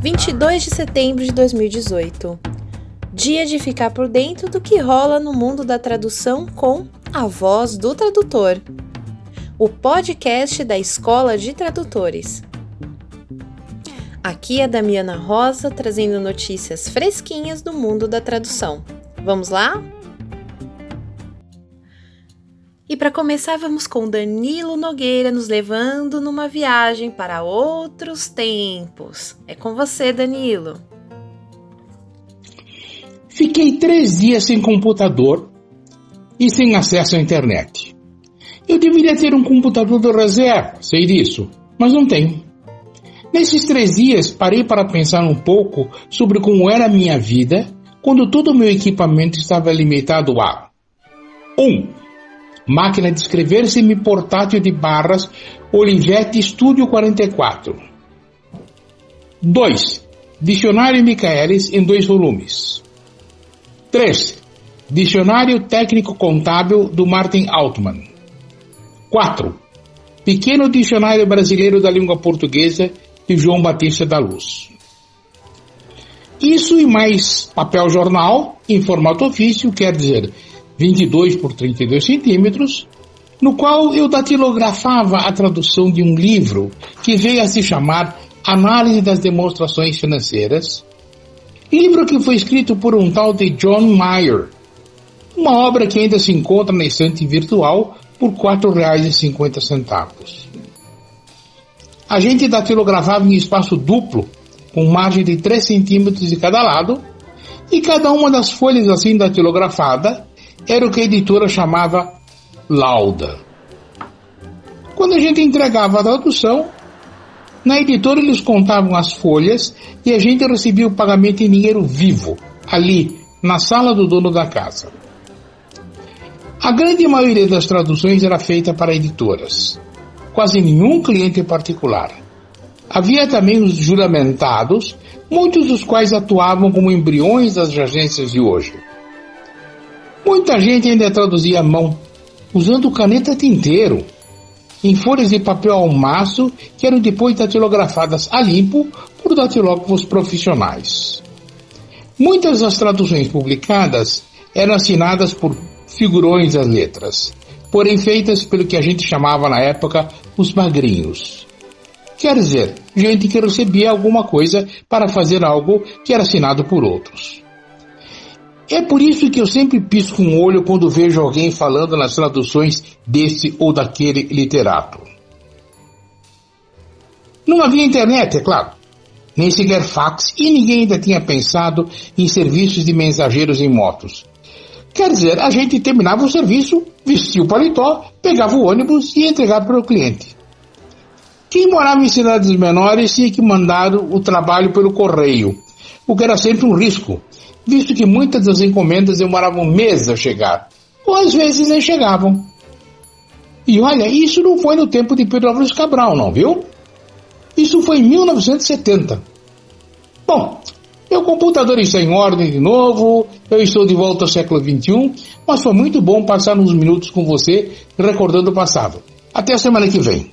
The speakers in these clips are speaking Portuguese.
22 de setembro de 2018. Dia de ficar por dentro do que rola no mundo da tradução com a voz do tradutor. O podcast da Escola de Tradutores. Aqui é a Damiana Rosa trazendo notícias fresquinhas do mundo da tradução. Vamos lá? E para começar, vamos com Danilo Nogueira nos levando numa viagem para outros tempos. É com você, Danilo. Fiquei três dias sem computador e sem acesso à internet. Eu deveria ter um computador de reserva, sei disso, mas não tenho. Nesses três dias, parei para pensar um pouco sobre como era a minha vida quando todo o meu equipamento estava limitado a 1. Um, máquina de escrever semi-portátil de barras Olivetti Studio 44. 2. Dicionário Michaelis em dois volumes. 3. Dicionário Técnico Contábil do Martin Altman. 4. Pequeno Dicionário Brasileiro da Língua Portuguesa de João Batista da Luz. Isso e mais papel jornal em formato ofício, quer dizer, 22 por 32 centímetros, no qual eu datilografava a tradução de um livro que veio a se chamar Análise das Demonstrações Financeiras, livro que foi escrito por um tal de John Mayer, uma obra que ainda se encontra na estante virtual por R$ 4,50. A gente datilografava em espaço duplo, com margem de 3 centímetros de cada lado, e cada uma das folhas assim datilografada era o que a editora chamava lauda. Quando a gente entregava a tradução, na editora eles contavam as folhas e a gente recebia o pagamento em dinheiro vivo, ali, na sala do dono da casa. A grande maioria das traduções era feita para editoras, quase nenhum cliente particular. Havia também os juramentados, muitos dos quais atuavam como embriões das agências de hoje. Muita gente ainda traduzia à mão, usando caneta tinteiro, em folhas de papel ao maço que eram depois datilografadas a limpo por datilógrafos profissionais. Muitas das traduções publicadas eram assinadas por figurões das letras, porém feitas pelo que a gente chamava na época os magrinhos. Quer dizer, gente que recebia alguma coisa para fazer algo que era assinado por outros. É por isso que eu sempre pisco um olho quando vejo alguém falando nas traduções desse ou daquele literato. Não havia internet, é claro, nem sequer fax e ninguém ainda tinha pensado em serviços de mensageiros em motos. Quer dizer, a gente terminava o serviço, vestia o paletó, pegava o ônibus e entregava para o cliente. Quem morava em cidades menores tinha que mandar o trabalho pelo correio, o que era sempre um risco, visto que muitas das encomendas demoravam meses a chegar, ou às vezes nem chegavam. E olha, isso não foi no tempo de Pedro Álvares Cabral, não, viu? Isso foi em 1970. Bom, meu computador está em ordem de novo, eu estou de volta ao século XXI, mas foi muito bom passar uns minutos com você recordando o passado. Até a semana que vem.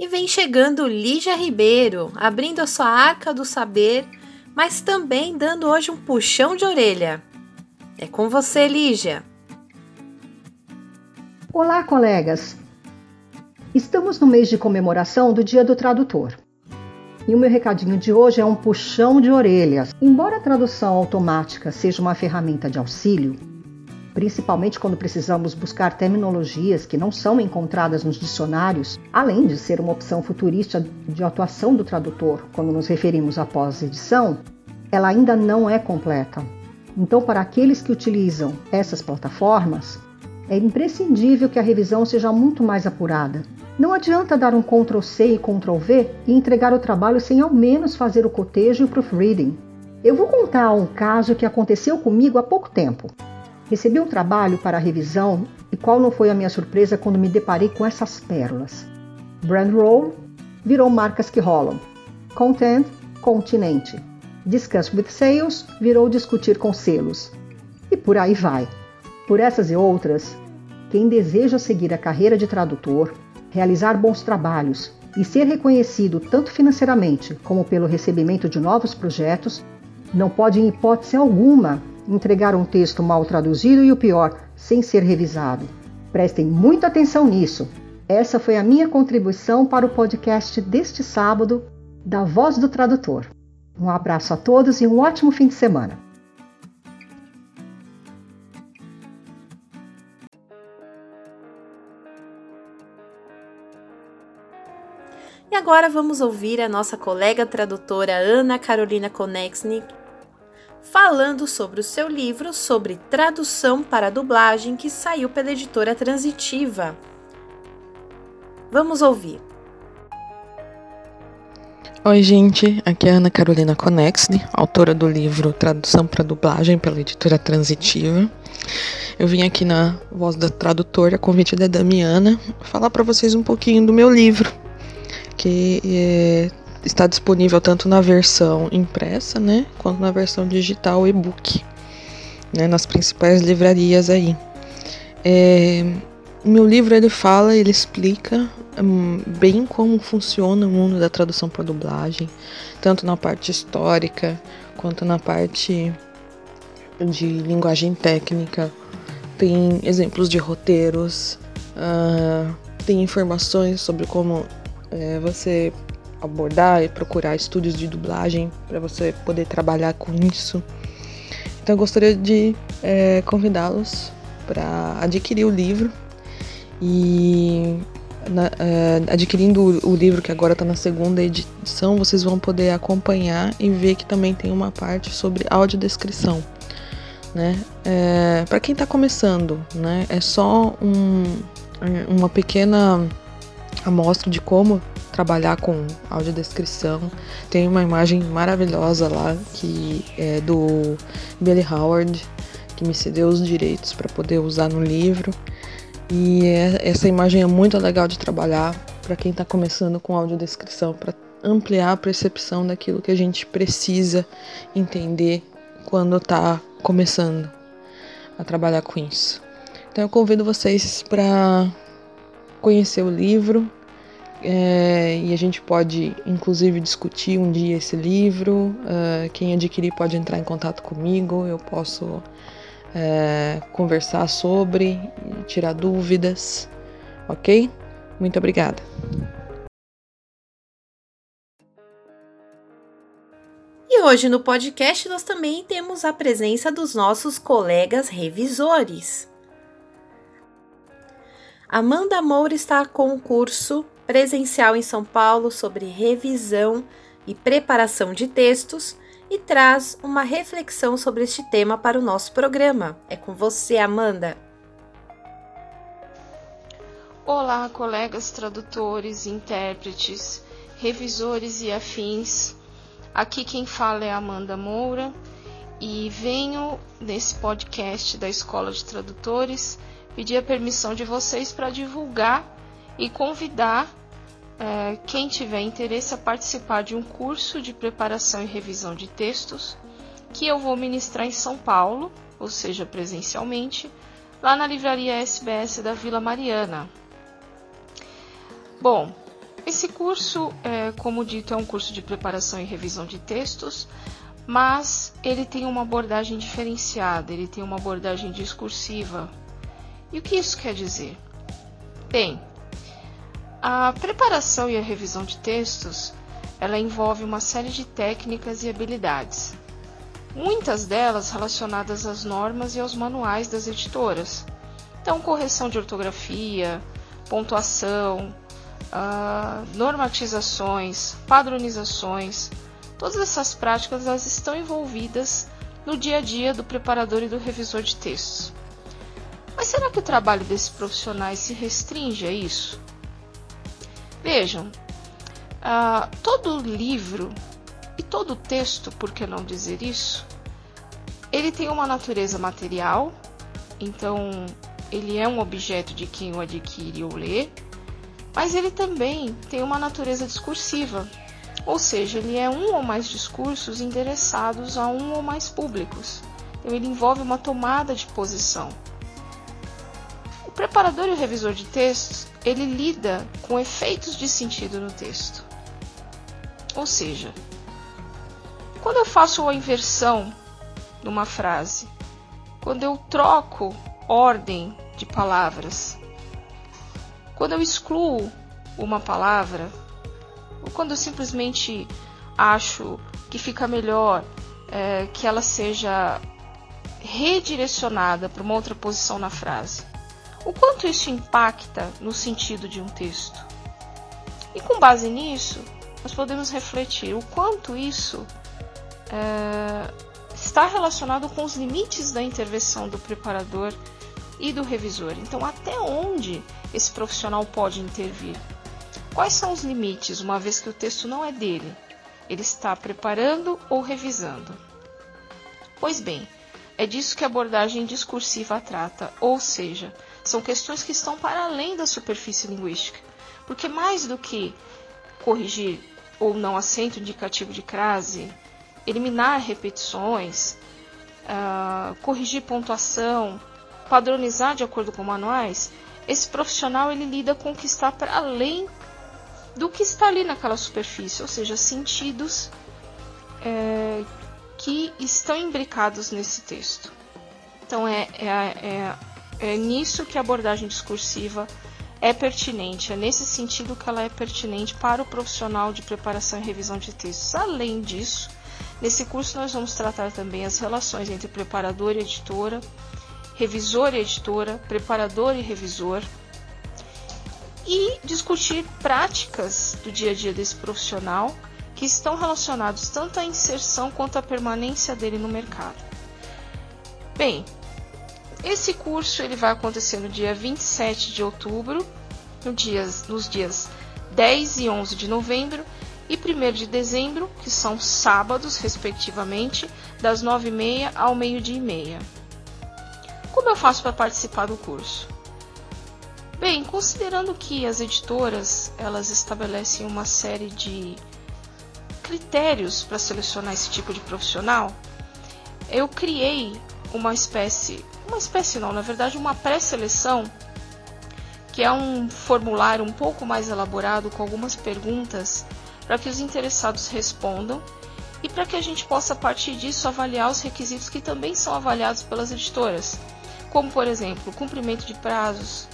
E vem chegando Lígia Ribeiro, abrindo a sua arca do saber, mas também dando hoje um puxão de orelha. É com você, Lígia. Olá, colegas. Estamos no mês de comemoração do Dia do Tradutor. E o meu recadinho de hoje é um puxão de orelhas. Embora a tradução automática seja uma ferramenta de auxílio, principalmente quando precisamos buscar terminologias que não são encontradas nos dicionários, além de ser uma opção futurista de atuação do tradutor quando nos referimos à pós-edição, ela ainda não é completa. Então, para aqueles que utilizam essas plataformas, é imprescindível que a revisão seja muito mais apurada. Não adianta dar um Ctrl C e Ctrl V e entregar o trabalho sem ao menos fazer o cotejo e o proofreading. Eu vou contar um caso que aconteceu comigo há pouco tempo. Recebi um trabalho para revisão e qual não foi a minha surpresa quando me deparei com essas pérolas. Brand roll virou marcas que rolam. Content, continente. Discuss with sales virou discutir com selos. E por aí vai. Por essas e outras, quem deseja seguir a carreira de tradutor realizar bons trabalhos e ser reconhecido tanto financeiramente como pelo recebimento de novos projetos, não pode, em hipótese alguma, entregar um texto mal traduzido e o pior, sem ser revisado. Prestem muita atenção nisso. Essa foi a minha contribuição para o podcast deste sábado da Voz do Tradutor. Um abraço a todos e um ótimo fim de semana. E agora vamos ouvir a nossa colega tradutora Ana Carolina Konexnik falando sobre o seu livro sobre tradução para dublagem que saiu pela editora Transitiva. Vamos ouvir. Oi, gente, aqui é Ana Carolina Conexne, autora do livro Tradução para Dublagem pela editora Transitiva. Eu vim aqui na voz da tradutora, convite da Damiana, falar para vocês um pouquinho do meu livro, que é, está disponível tanto na versão impressa, né, quanto na versão digital e-book, né, nas principais livrarias aí. É, o meu livro ele fala, ele explica um, bem como funciona o mundo da tradução para dublagem, tanto na parte histórica quanto na parte de linguagem técnica. Tem exemplos de roteiros, uh, tem informações sobre como é, você abordar e procurar estúdios de dublagem para você poder trabalhar com isso. Então eu gostaria de é, convidá-los para adquirir o livro e na, é, adquirindo o, livro que agora está na segunda edição, vocês vão poder acompanhar e ver que também tem uma parte sobre audiodescrição. Né? É, para quem está começando, né? é só um, uma pequena amostra de como trabalhar com audiodescrição. Tem uma imagem maravilhosa lá que é do Billy Howard, que me cedeu os direitos para poder usar no livro. E é, essa imagem é muito legal de trabalhar para quem está começando com audiodescrição, para ampliar a percepção daquilo que a gente precisa entender quando está começando a trabalhar com isso. Então eu convido vocês para conhecer o livro é, e a gente pode inclusive discutir um dia esse livro. Uh, quem adquirir pode entrar em contato comigo, eu posso é, conversar sobre, tirar dúvidas, ok? Muito obrigada. E hoje no podcast nós também temos a presença dos nossos colegas revisores. Amanda Moura está com o curso presencial em São Paulo sobre revisão e preparação de textos e traz uma reflexão sobre este tema para o nosso programa. É com você, Amanda. Olá, colegas tradutores, intérpretes, revisores e afins. Aqui quem fala é Amanda Moura e venho nesse podcast da Escola de Tradutores pedir a permissão de vocês para divulgar e convidar é, quem tiver interesse a participar de um curso de preparação e revisão de textos que eu vou ministrar em São Paulo, ou seja, presencialmente, lá na livraria SBS da Vila Mariana. Bom, esse curso, é, como dito, é um curso de preparação e revisão de textos, mas ele tem uma abordagem diferenciada, ele tem uma abordagem discursiva. E o que isso quer dizer? Bem, a preparação e a revisão de textos, ela envolve uma série de técnicas e habilidades, muitas delas relacionadas às normas e aos manuais das editoras. Então, correção de ortografia, pontuação, uh, normatizações, padronizações, todas essas práticas elas estão envolvidas no dia a dia do preparador e do revisor de textos. Mas será que o trabalho desses profissionais se restringe a isso? Vejam, uh, todo livro e todo texto, por que não dizer isso, ele tem uma natureza material, então ele é um objeto de quem o adquire ou lê, mas ele também tem uma natureza discursiva, ou seja, ele é um ou mais discursos endereçados a um ou mais públicos. Então ele envolve uma tomada de posição preparador e o revisor de textos, ele lida com efeitos de sentido no texto. Ou seja, quando eu faço a inversão numa frase, quando eu troco ordem de palavras, quando eu excluo uma palavra, ou quando eu simplesmente acho que fica melhor é, que ela seja redirecionada para uma outra posição na frase. O quanto isso impacta no sentido de um texto? E com base nisso, nós podemos refletir o quanto isso é, está relacionado com os limites da intervenção do preparador e do revisor. Então, até onde esse profissional pode intervir? Quais são os limites, uma vez que o texto não é dele? Ele está preparando ou revisando? Pois bem, é disso que a abordagem discursiva trata, ou seja, são questões que estão para além da superfície linguística. Porque mais do que corrigir ou não acento indicativo de crase, eliminar repetições, uh, corrigir pontuação, padronizar de acordo com manuais, esse profissional ele lida com o que está para além do que está ali naquela superfície, ou seja, sentidos é, que estão imbricados nesse texto. Então é, é, é, é nisso que a abordagem discursiva é pertinente, é nesse sentido que ela é pertinente para o profissional de preparação e revisão de textos. Além disso, nesse curso nós vamos tratar também as relações entre preparador e editora, revisor e editora, preparador e revisor, e discutir práticas do dia a dia desse profissional que estão relacionados tanto à inserção quanto à permanência dele no mercado. Bem, esse curso ele vai acontecer no dia 27 de outubro, no nos dias 10 e 11 de novembro e 1 de dezembro, que são sábados, respectivamente, das 9h30 ao meio-dia e meia. Como eu faço para participar do curso? Bem, considerando que as editoras elas estabelecem uma série de critérios para selecionar esse tipo de profissional, eu criei uma espécie, uma espécie não, na verdade uma pré-seleção, que é um formulário um pouco mais elaborado com algumas perguntas para que os interessados respondam e para que a gente possa a partir disso avaliar os requisitos que também são avaliados pelas editoras, como por exemplo, cumprimento de prazos,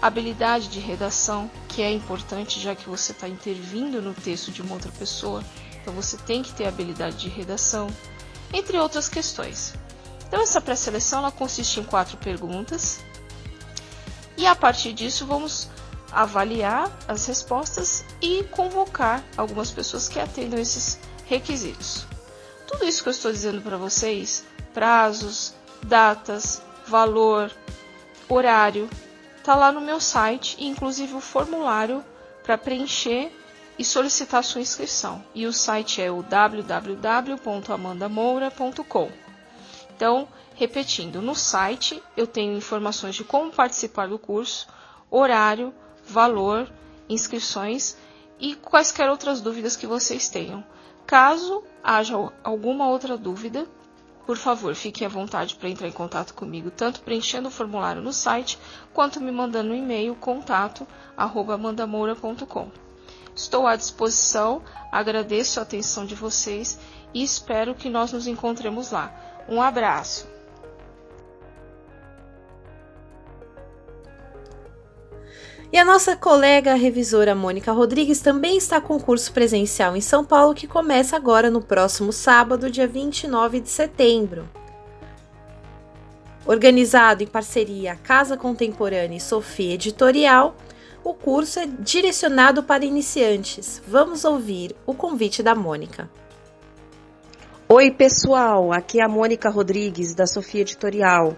habilidade de redação, que é importante já que você está intervindo no texto de uma outra pessoa, então você tem que ter habilidade de redação, entre outras questões. Então essa pré-seleção consiste em quatro perguntas e a partir disso vamos avaliar as respostas e convocar algumas pessoas que atendam esses requisitos. Tudo isso que eu estou dizendo para vocês, prazos, datas, valor, horário, Tá lá no meu site, inclusive o formulário para preencher e solicitar sua inscrição. E o site é o www.amandamoura.com. Então, repetindo, no site eu tenho informações de como participar do curso, horário, valor, inscrições e quaisquer outras dúvidas que vocês tenham. Caso haja alguma outra dúvida, por favor, fique à vontade para entrar em contato comigo, tanto preenchendo o formulário no site, quanto me mandando um e-mail contato@mandamoura.com. Estou à disposição, agradeço a atenção de vocês e espero que nós nos encontremos lá. Um abraço. E a nossa colega revisora Mônica Rodrigues também está com curso presencial em São Paulo que começa agora no próximo sábado, dia 29 de setembro. Organizado em parceria Casa Contemporânea e Sofia Editorial, o curso é direcionado para iniciantes. Vamos ouvir o convite da Mônica. Oi, pessoal, aqui é a Mônica Rodrigues da Sofia Editorial.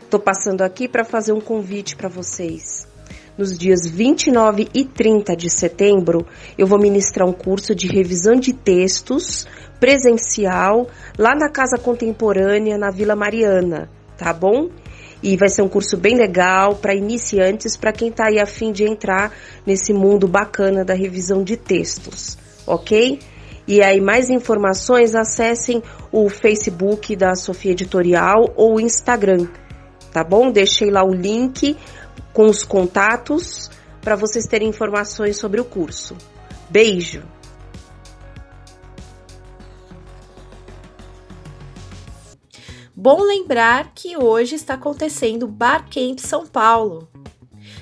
Estou passando aqui para fazer um convite para vocês. Nos dias 29 e 30 de setembro, eu vou ministrar um curso de revisão de textos presencial lá na Casa Contemporânea, na Vila Mariana, tá bom? E vai ser um curso bem legal para iniciantes, para quem está aí a fim de entrar nesse mundo bacana da revisão de textos, ok? E aí, mais informações, acessem o Facebook da Sofia Editorial ou o Instagram, tá bom? Deixei lá o link com os contatos para vocês terem informações sobre o curso. Beijo! Bom lembrar que hoje está acontecendo Barcamp São Paulo.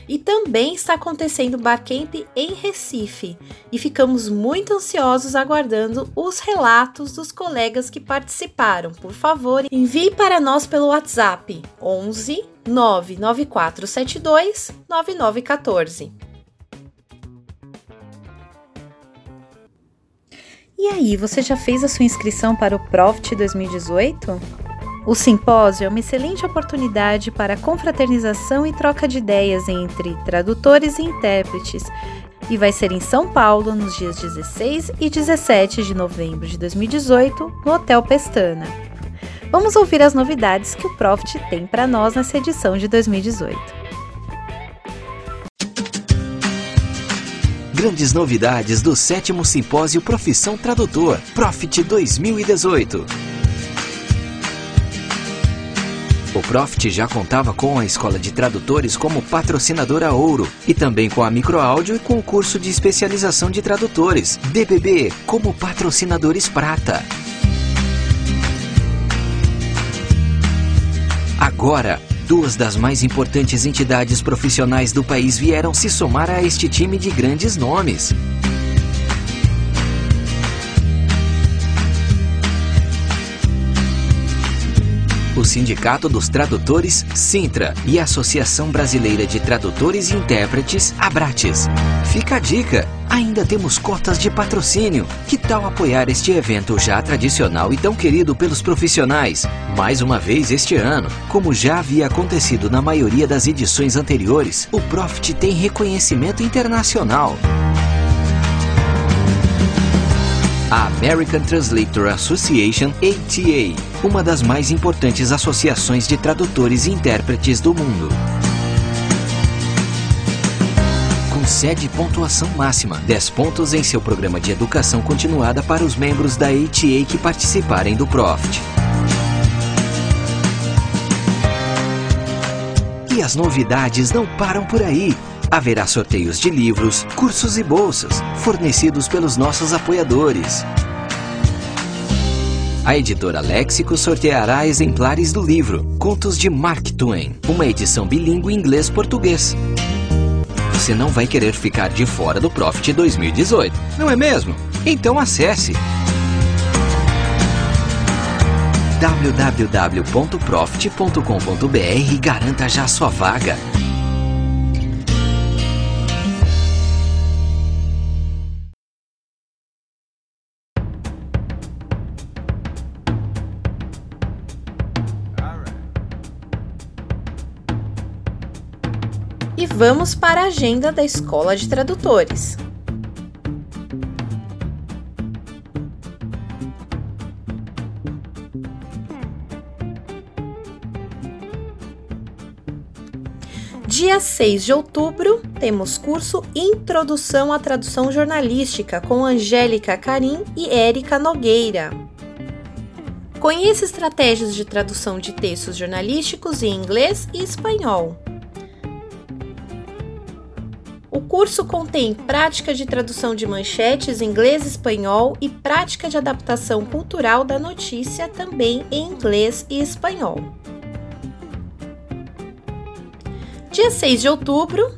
E também está acontecendo Barcamp em Recife. E ficamos muito ansiosos aguardando os relatos dos colegas que participaram. Por favor, envie para nós pelo WhatsApp 11 99472 9914. E aí, você já fez a sua inscrição para o Profit 2018? O simpósio é uma excelente oportunidade para confraternização e troca de ideias entre tradutores e intérpretes e vai ser em São Paulo nos dias 16 e 17 de novembro de 2018 no Hotel Pestana. Vamos ouvir as novidades que o Profit tem para nós nessa edição de 2018. Grandes novidades do sétimo simpósio Profissão Tradutor, Profit 2018. O Profit já contava com a Escola de Tradutores como patrocinadora ouro e também com a Microáudio e com o curso de especialização de tradutores, DBB, como patrocinadores prata. Agora, duas das mais importantes entidades profissionais do país vieram se somar a este time de grandes nomes. O Sindicato dos Tradutores, Sintra, e a Associação Brasileira de Tradutores e Intérpretes, Abrates. Fica a dica! Ainda temos cotas de patrocínio. Que tal apoiar este evento já tradicional e tão querido pelos profissionais? Mais uma vez este ano, como já havia acontecido na maioria das edições anteriores, o Profit tem reconhecimento internacional. A American Translator Association, ATA, uma das mais importantes associações de tradutores e intérpretes do mundo. Com sede e pontuação máxima, 10 pontos em seu programa de educação continuada para os membros da ATA que participarem do Profit. E as novidades não param por aí. Haverá sorteios de livros, cursos e bolsas, fornecidos pelos nossos apoiadores. A editora Léxico sorteará exemplares do livro Contos de Mark Twain, uma edição bilíngue inglês-português. Você não vai querer ficar de fora do Profit 2018, não é mesmo? Então acesse www.profit.com.br e garanta já sua vaga. Vamos para a agenda da Escola de Tradutores. Dia 6 de outubro, temos curso Introdução à Tradução Jornalística com Angélica Carim e Érica Nogueira. Conheça estratégias de tradução de textos jornalísticos em inglês e espanhol. O curso contém prática de tradução de manchetes em inglês e espanhol e prática de adaptação cultural da notícia também em inglês e espanhol. Dia 6 de outubro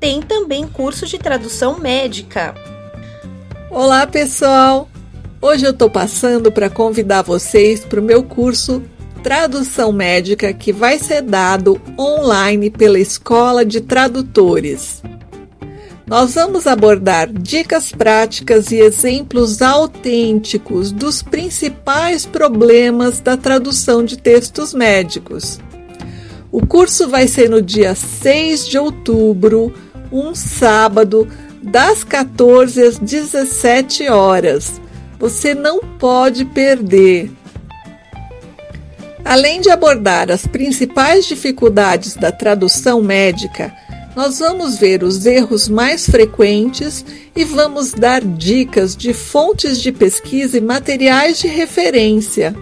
tem também curso de tradução médica. Olá, pessoal! Hoje eu estou passando para convidar vocês para o meu curso Tradução Médica que vai ser dado online pela Escola de Tradutores nós vamos abordar dicas práticas e exemplos autênticos dos principais problemas da tradução de textos médicos. O curso vai ser no dia 6 de outubro, um sábado, das 14 às 17 horas. Você não pode perder. Além de abordar as principais dificuldades da tradução médica, nós vamos ver os erros mais frequentes e vamos dar dicas de fontes de pesquisa e materiais de referência.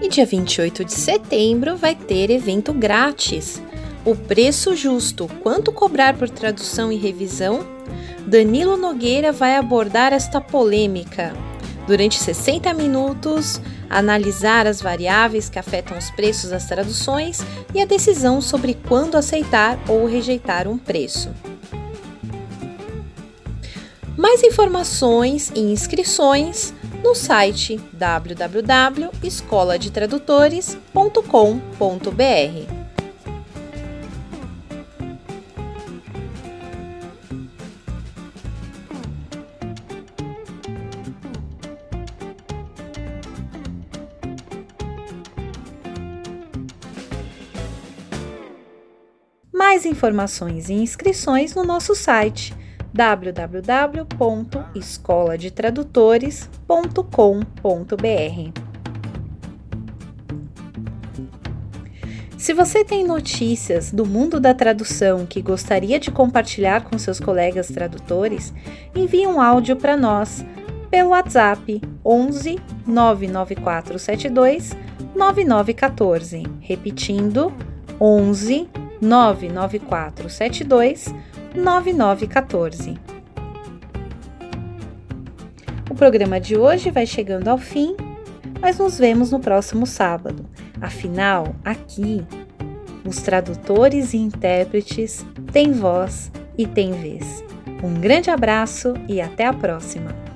E dia 28 de setembro vai ter evento grátis. O preço justo, quanto cobrar por tradução e revisão? Danilo Nogueira vai abordar esta polêmica. Durante 60 minutos, analisar as variáveis que afetam os preços das traduções e a decisão sobre quando aceitar ou rejeitar um preço. Mais informações e inscrições no site www.escoladetradutores.com.br. Mais informações e inscrições no nosso site www.escoladetradutores.com.br. Se você tem notícias do mundo da tradução que gostaria de compartilhar com seus colegas tradutores, envie um áudio para nós pelo WhatsApp 11 99472 9914, repetindo 11 99472 9914. O programa de hoje vai chegando ao fim, mas nos vemos no próximo sábado. Afinal, aqui, os tradutores e intérpretes têm voz e têm vez. Um grande abraço e até a próxima!